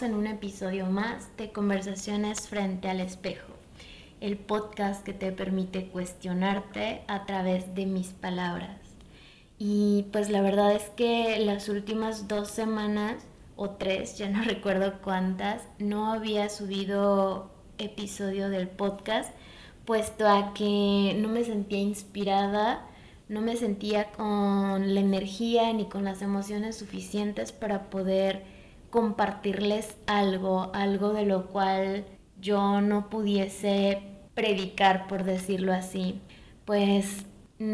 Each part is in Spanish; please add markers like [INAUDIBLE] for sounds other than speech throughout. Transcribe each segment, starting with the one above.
en un episodio más de Conversaciones frente al espejo, el podcast que te permite cuestionarte a través de mis palabras. Y pues la verdad es que las últimas dos semanas o tres, ya no [LAUGHS] recuerdo cuántas, no había subido episodio del podcast, puesto a que no me sentía inspirada no me sentía con la energía ni con las emociones suficientes para poder compartirles algo, algo de lo cual yo no pudiese predicar, por decirlo así. Pues mm,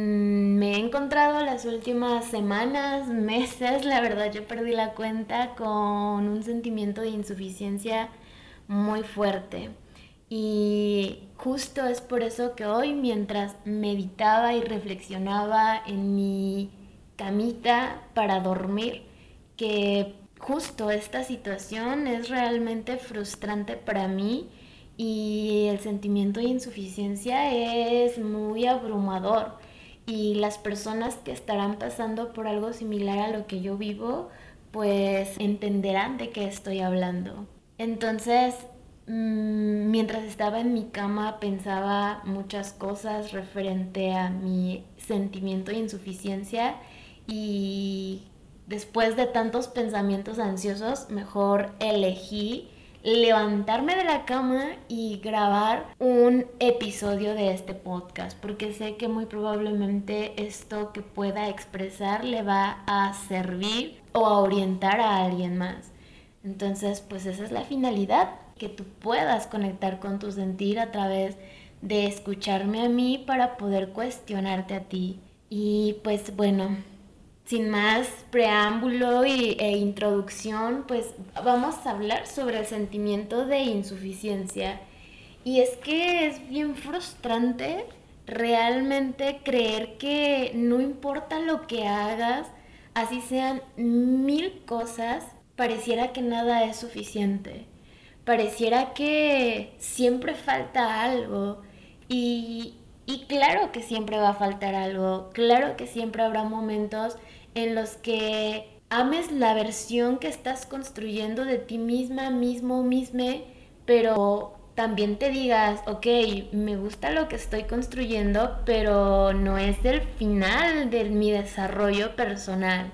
me he encontrado las últimas semanas, meses, la verdad yo perdí la cuenta con un sentimiento de insuficiencia muy fuerte. Y justo es por eso que hoy, mientras meditaba y reflexionaba en mi camita para dormir, que justo esta situación es realmente frustrante para mí y el sentimiento de insuficiencia es muy abrumador y las personas que estarán pasando por algo similar a lo que yo vivo pues entenderán de qué estoy hablando. Entonces Mm, mientras estaba en mi cama pensaba muchas cosas referente a mi sentimiento de insuficiencia y después de tantos pensamientos ansiosos, mejor elegí levantarme de la cama y grabar un episodio de este podcast, porque sé que muy probablemente esto que pueda expresar le va a servir o a orientar a alguien más. Entonces, pues esa es la finalidad, que tú puedas conectar con tu sentir a través de escucharme a mí para poder cuestionarte a ti. Y pues bueno, sin más preámbulo y, e introducción, pues vamos a hablar sobre el sentimiento de insuficiencia. Y es que es bien frustrante realmente creer que no importa lo que hagas, así sean mil cosas, pareciera que nada es suficiente pareciera que siempre falta algo y, claro que siempre va a faltar algo, claro que siempre habrá momentos en los que ames la versión que estás construyendo de ti misma, mismo, misme, pero también te digas, ok, me gusta lo que estoy construyendo, pero no es el final de mi desarrollo personal.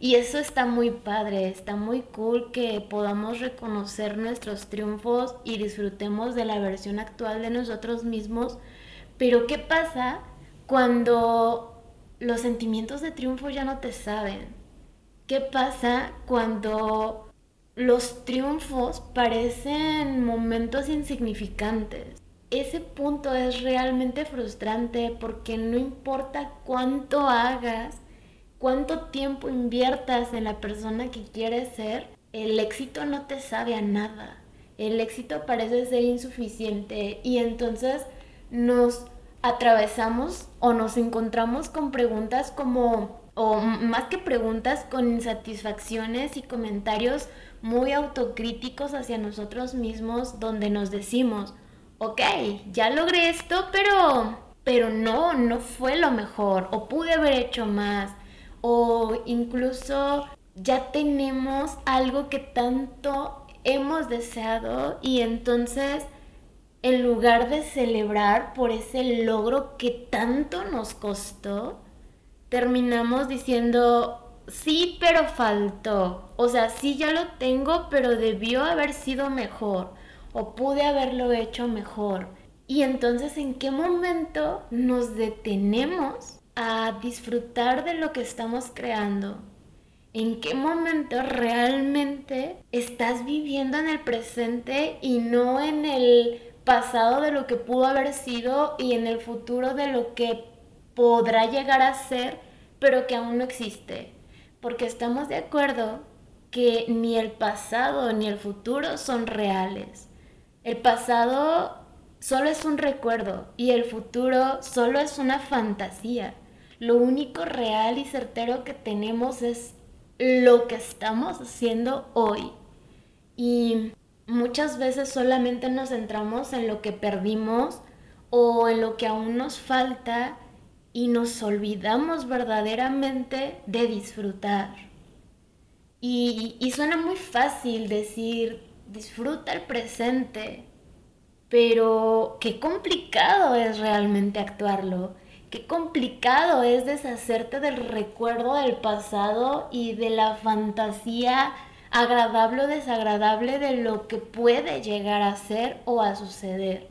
Y eso está muy padre, está muy cool que podamos reconocer nuestros triunfos y disfrutemos de la versión actual de nosotros mismos. Pero ¿qué pasa cuando los sentimientos de triunfo ya no te saben? ¿Qué pasa cuando los triunfos parecen momentos insignificantes? Ese punto es realmente frustrante porque no importa cuánto hagas, cuánto tiempo inviertas en la persona que quieres ser, el éxito no te sabe a nada. El éxito parece ser insuficiente y entonces nos atravesamos o nos encontramos con preguntas como, o más que preguntas, con insatisfacciones y comentarios muy autocríticos hacia nosotros mismos donde nos decimos, ok, ya logré esto, pero, pero no, no fue lo mejor o pude haber hecho más o incluso ya tenemos algo que tanto hemos deseado y entonces en lugar de celebrar por ese logro que tanto nos costó, terminamos diciendo, sí, pero faltó. O sea, sí ya lo tengo, pero debió haber sido mejor o pude haberlo hecho mejor. Y entonces, ¿en qué momento nos detenemos a disfrutar de lo que estamos creando. ¿En qué momento realmente estás viviendo en el presente y no en el pasado de lo que pudo haber sido y en el futuro de lo que podrá llegar a ser, pero que aún no existe? Porque estamos de acuerdo que ni el pasado ni el futuro son reales. El pasado solo es un recuerdo y el futuro solo es una fantasía. Lo único real y certero que tenemos es lo que estamos haciendo hoy. Y muchas veces solamente nos centramos en lo que perdimos o en lo que aún nos falta y nos olvidamos verdaderamente de disfrutar. Y, suena muy fácil decir, disfruta el presente, pero qué complicado es realmente actuarlo. Qué complicado es deshacerte del recuerdo del pasado y de la fantasía agradable o desagradable de lo que puede llegar a ser o a suceder.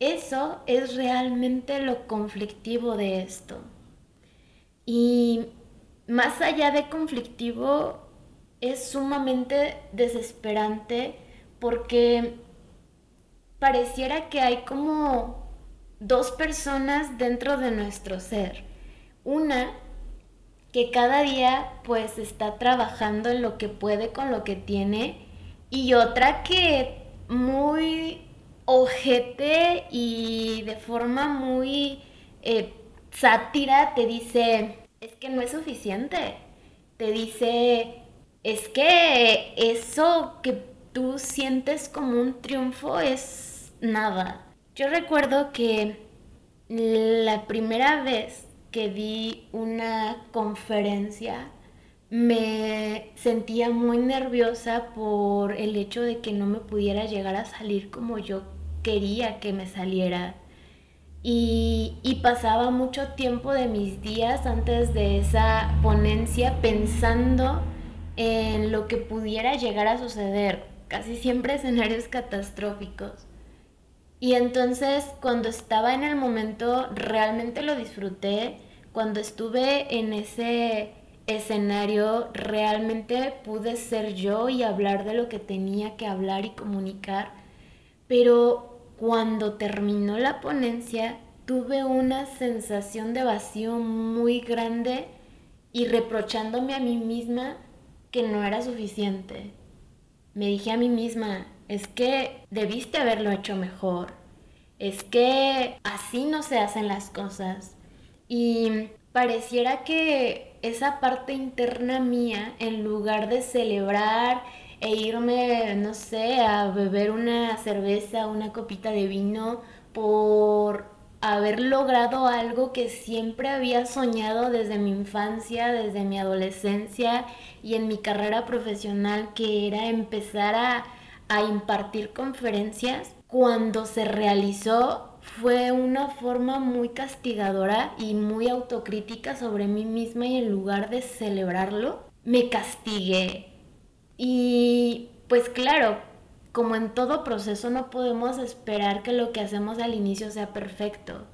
Eso es realmente lo conflictivo de esto. Y más allá de conflictivo, es sumamente desesperante porque pareciera que hay como dos personas dentro de nuestro ser. Una que cada día pues está trabajando en lo que puede con lo que tiene y otra que muy ojete y de forma muy eh, sátira te dice, es que no es suficiente. Te dice, es que eso que tú sientes como un triunfo es nada. Yo recuerdo que la primera vez que di una conferencia me sentía muy nerviosa por el hecho de que no me pudiera llegar a salir como yo quería que me saliera. Y, y, pasaba mucho tiempo de mis días antes de esa ponencia pensando en lo que pudiera llegar a suceder, casi siempre escenarios catastróficos. Y entonces cuando estaba en el momento realmente lo disfruté. Cuando estuve en ese escenario realmente pude ser yo y hablar de lo que tenía que hablar y comunicar. Pero cuando terminó la ponencia tuve una sensación de vacío muy grande y reprochándome a mí misma que no era suficiente. Me dije a mí misma, es que debiste haberlo hecho mejor, es que así no se hacen las cosas. Y pareciera que esa parte interna mía, en lugar de celebrar e irme, no sé, a beber una cerveza, una copita de vino, por haber logrado algo que siempre había soñado desde mi infancia, desde mi adolescencia y en mi carrera profesional, que era empezar a a impartir conferencias, cuando se realizó fue una forma muy castigadora y muy autocrítica sobre mí misma y en lugar de celebrarlo, me castigué. Y pues claro, como en todo proceso no podemos esperar que lo que hacemos al inicio sea perfecto,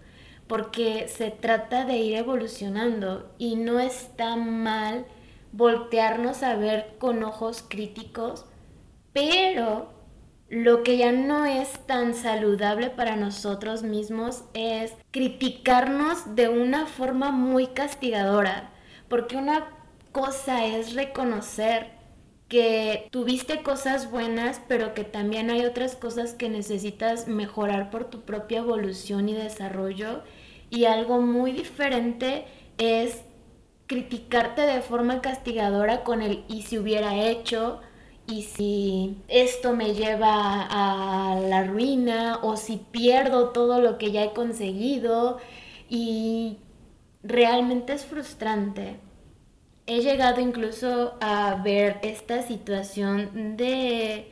porque se trata de ir evolucionando y no está mal voltearnos a ver con ojos críticos pero lo que ya no es tan saludable para nosotros mismos es criticarnos de una forma muy castigadora, porque una cosa es reconocer que tuviste cosas buenas, pero que también hay otras cosas que necesitas mejorar por tu propia evolución y desarrollo. Y algo muy diferente es criticarte de forma castigadora con el y si hubiera hecho y si esto me lleva a la ruina o si pierdo todo lo que ya he conseguido y realmente es frustrante. He llegado incluso a ver esta situación de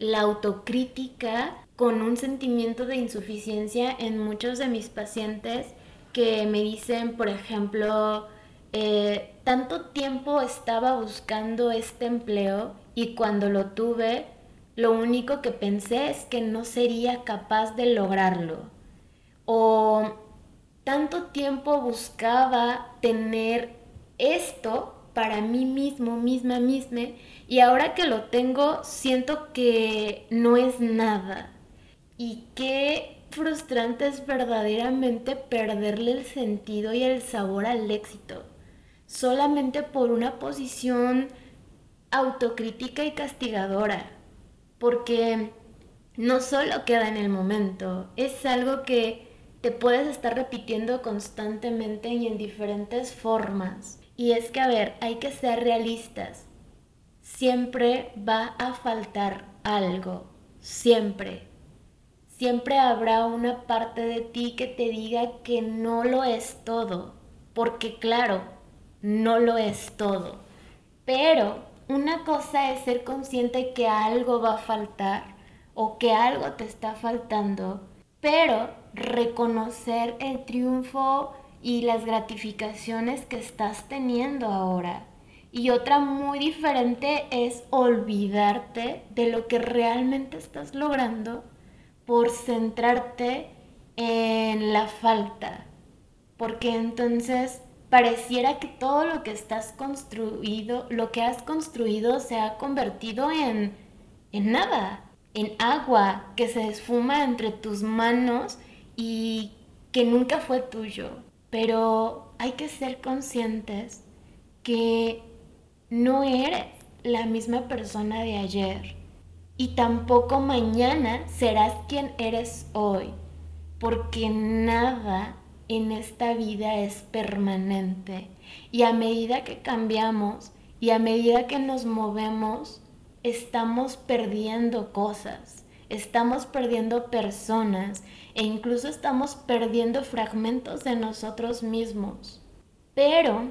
la autocrítica con un sentimiento de insuficiencia en muchos de mis pacientes que me dicen, por ejemplo, eh, tanto tiempo estaba buscando este empleo y cuando lo tuve, lo único que pensé es que no sería capaz de lograrlo. O tanto tiempo buscaba tener esto para mí mismo, misma, misma, y ahora que lo tengo, siento que no es nada. Y qué frustrante es verdaderamente perderle el sentido y el sabor al éxito, solamente por una posición autocrítica y castigadora, porque no solo queda en el momento, es algo que te puedes estar repitiendo constantemente y en diferentes formas. Y es que, a ver, hay que ser realistas. Siempre va a faltar algo, siempre. siempre habrá una parte de ti que te diga que no lo es todo, porque claro, no lo es todo. Pero una cosa es ser consciente que algo va a faltar o que algo te está faltando, pero reconocer el triunfo y las gratificaciones que estás teniendo ahora. Y otra muy diferente es olvidarte de lo que realmente estás logrando por centrarte en la falta. Porque entonces pareciera que todo lo que estás construido, lo que has construido se ha convertido en, en nada, en agua que se esfuma entre tus manos y que nunca fue tuyo. Pero hay que ser conscientes que no eres la misma persona de ayer y tampoco mañana serás quien eres hoy, porque nada en esta vida es permanente y a medida que cambiamos y a medida que nos movemos, estamos perdiendo cosas, estamos perdiendo personas e incluso estamos perdiendo fragmentos de nosotros mismos. Pero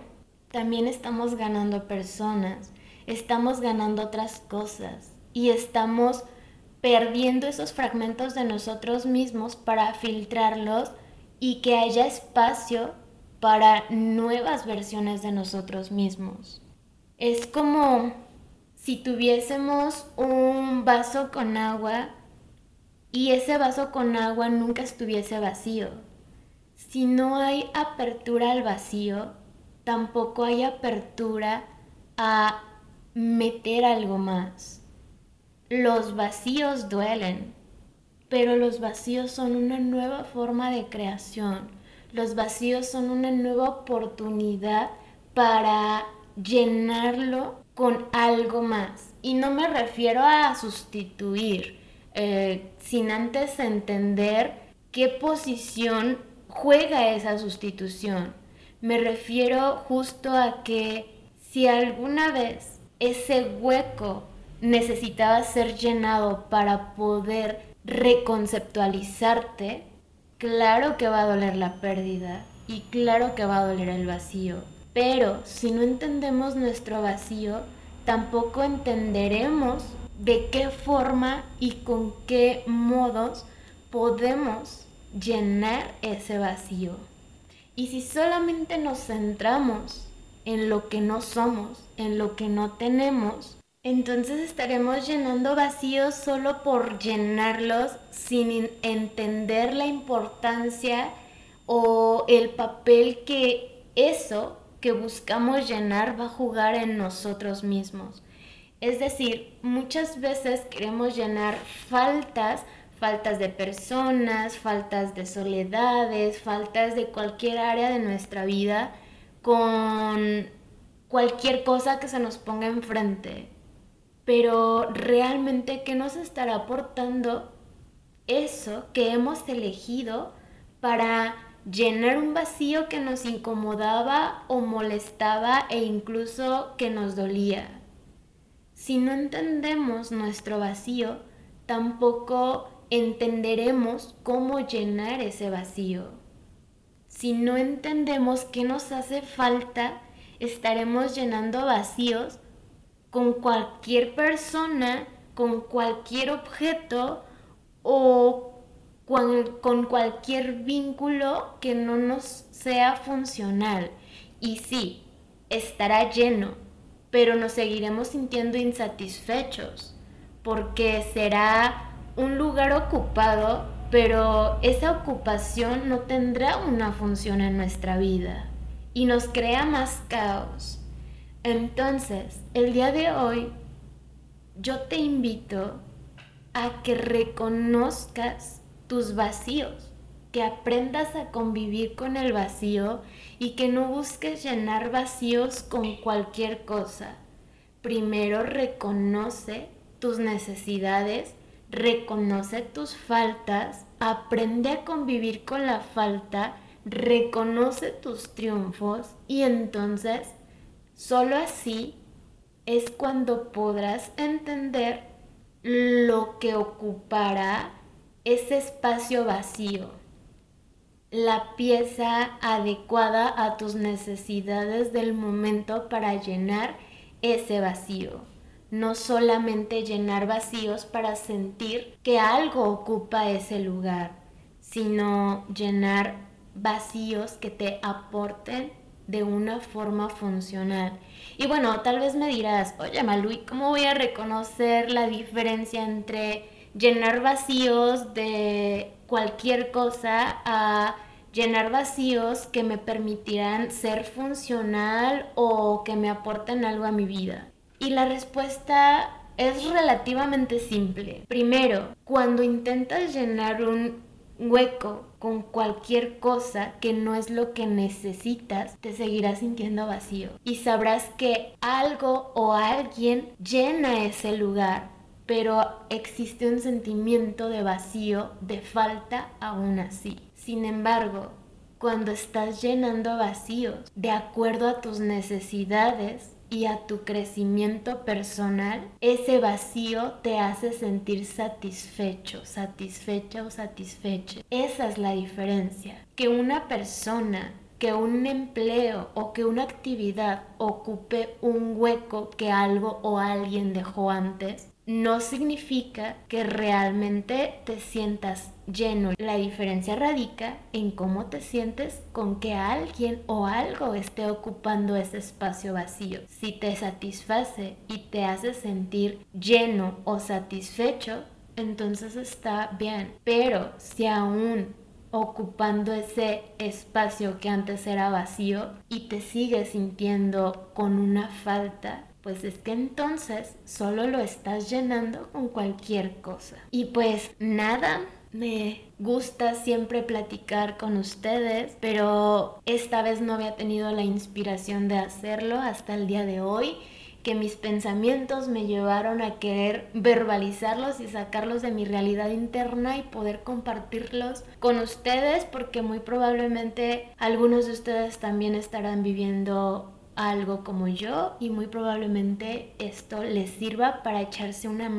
también estamos ganando personas, estamos ganando otras cosas y estamos perdiendo esos fragmentos de nosotros mismos para filtrarlos y que haya espacio para nuevas versiones de nosotros mismos. Es como si tuviésemos un vaso con agua y ese vaso con agua nunca estuviese vacío. Si no hay apertura al vacío, tampoco hay apertura a meter algo más. Los vacíos duelen, pero los vacíos son una nueva forma de creación. Los vacíos son una nueva oportunidad para llenarlo con algo más. Y no me refiero a sustituir, eh, sin antes entender qué posición juega esa sustitución. Me refiero justo a que si alguna vez ese hueco necesitaba ser llenado para poder reconceptualizarte, claro que va a doler la pérdida y claro que va a doler el vacío. Pero si no entendemos nuestro vacío, tampoco entenderemos de qué forma y con qué modos podemos llenar ese vacío. Y si solamente nos centramos en lo que no somos, en lo que no tenemos, entonces estaremos llenando vacíos solo por llenarlos sin entender la importancia o el papel que eso que buscamos llenar va a jugar en nosotros mismos. Es decir, muchas veces queremos llenar faltas, faltas de personas, faltas de soledades, faltas de cualquier área de nuestra vida con cualquier cosa que se nos ponga enfrente. Pero realmente, ¿qué nos estará aportando eso que hemos elegido para llenar un vacío que nos incomodaba o molestaba e incluso que nos dolía? Si no entendemos nuestro vacío, tampoco entenderemos cómo llenar ese vacío. Si no entendemos qué nos hace falta, estaremos llenando vacíos con cualquier persona, con cualquier objeto o con, cualquier vínculo que no nos sea funcional. Y sí, estará lleno, pero nos seguiremos sintiendo insatisfechos porque será un lugar ocupado, pero esa ocupación no tendrá una función en nuestra vida y nos crea más caos. Entonces, el día de hoy, yo te invito a que reconozcas tus vacíos, que aprendas a convivir con el vacío y que no busques llenar vacíos con cualquier cosa. Primero reconoce tus necesidades, reconoce tus faltas, aprende a convivir con la falta, reconoce tus triunfos y entonces Solo así es cuando podrás entender lo que ocupará ese espacio vacío, la pieza adecuada a tus necesidades del momento para llenar ese vacío. No solamente llenar vacíos para sentir que algo ocupa ese lugar, sino llenar vacíos que te aporten de una forma funcional. Y bueno, tal vez me dirás, oye Malu, cómo voy a reconocer la diferencia entre llenar vacíos de cualquier cosa a llenar vacíos que me permitirán ser funcional o que me aporten algo a mi vida? Y la respuesta es relativamente simple. Primero, cuando intentas llenar un hueco con cualquier cosa que no es lo que necesitas, te seguirás sintiendo vacío y sabrás que algo o alguien llena ese lugar, pero existe un sentimiento de vacío, de falta aún así. Sin embargo, cuando estás llenando vacíos de acuerdo a tus necesidades, y a tu crecimiento personal, ese vacío te hace sentir satisfecho, satisfecha o satisfecha. Esa es la diferencia. Que una persona, que un empleo o que una actividad ocupe un hueco que algo o alguien dejó antes, no significa que realmente te sientas lleno. La diferencia radica en cómo te sientes con que alguien o algo esté ocupando ese espacio vacío. Si te satisface y te hace sentir lleno o satisfecho, entonces está bien. Pero si aún ocupando ese espacio que antes era vacío y te sigues sintiendo con una falta, pues es que entonces solo lo estás llenando con cualquier cosa. Y pues nada, me gusta siempre platicar con ustedes, pero esta vez no había tenido la inspiración de hacerlo hasta el día de hoy que mis pensamientos me llevaron a querer verbalizarlos y sacarlos de mi realidad interna y poder compartirlos con ustedes porque muy probablemente algunos de ustedes también estarán viviendo algo como yo y muy probablemente esto les sirva para echarse una,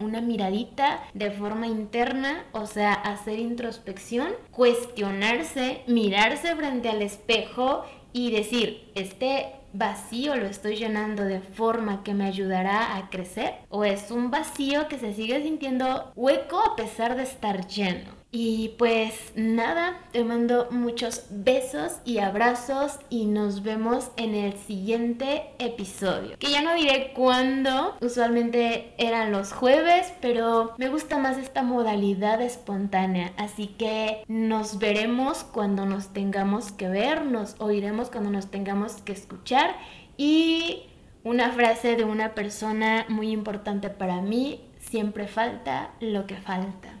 una miradita de forma interna, o sea, hacer introspección, cuestionarse, mirarse frente al espejo y decir, este vacío lo estoy llenando de forma que me ayudará a crecer o es un vacío que se sigue sintiendo hueco a pesar de estar lleno. Y pues nada, te mando muchos besos y abrazos y nos vemos en el siguiente episodio. Que ya no diré cuándo, usualmente eran los jueves, pero me gusta más esta modalidad espontánea. Así que nos veremos cuando nos tengamos que ver, nos oiremos cuando nos tengamos que escuchar. Y una frase de una persona muy importante para mí, siempre falta lo que falta.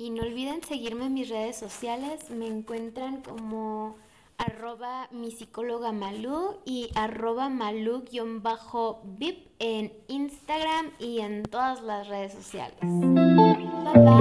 Y no olviden seguirme en mis redes sociales, me encuentran como arroba mi psicóloga Malú y arroba Malú-vip en Instagram y en todas las redes sociales. Bye, bye.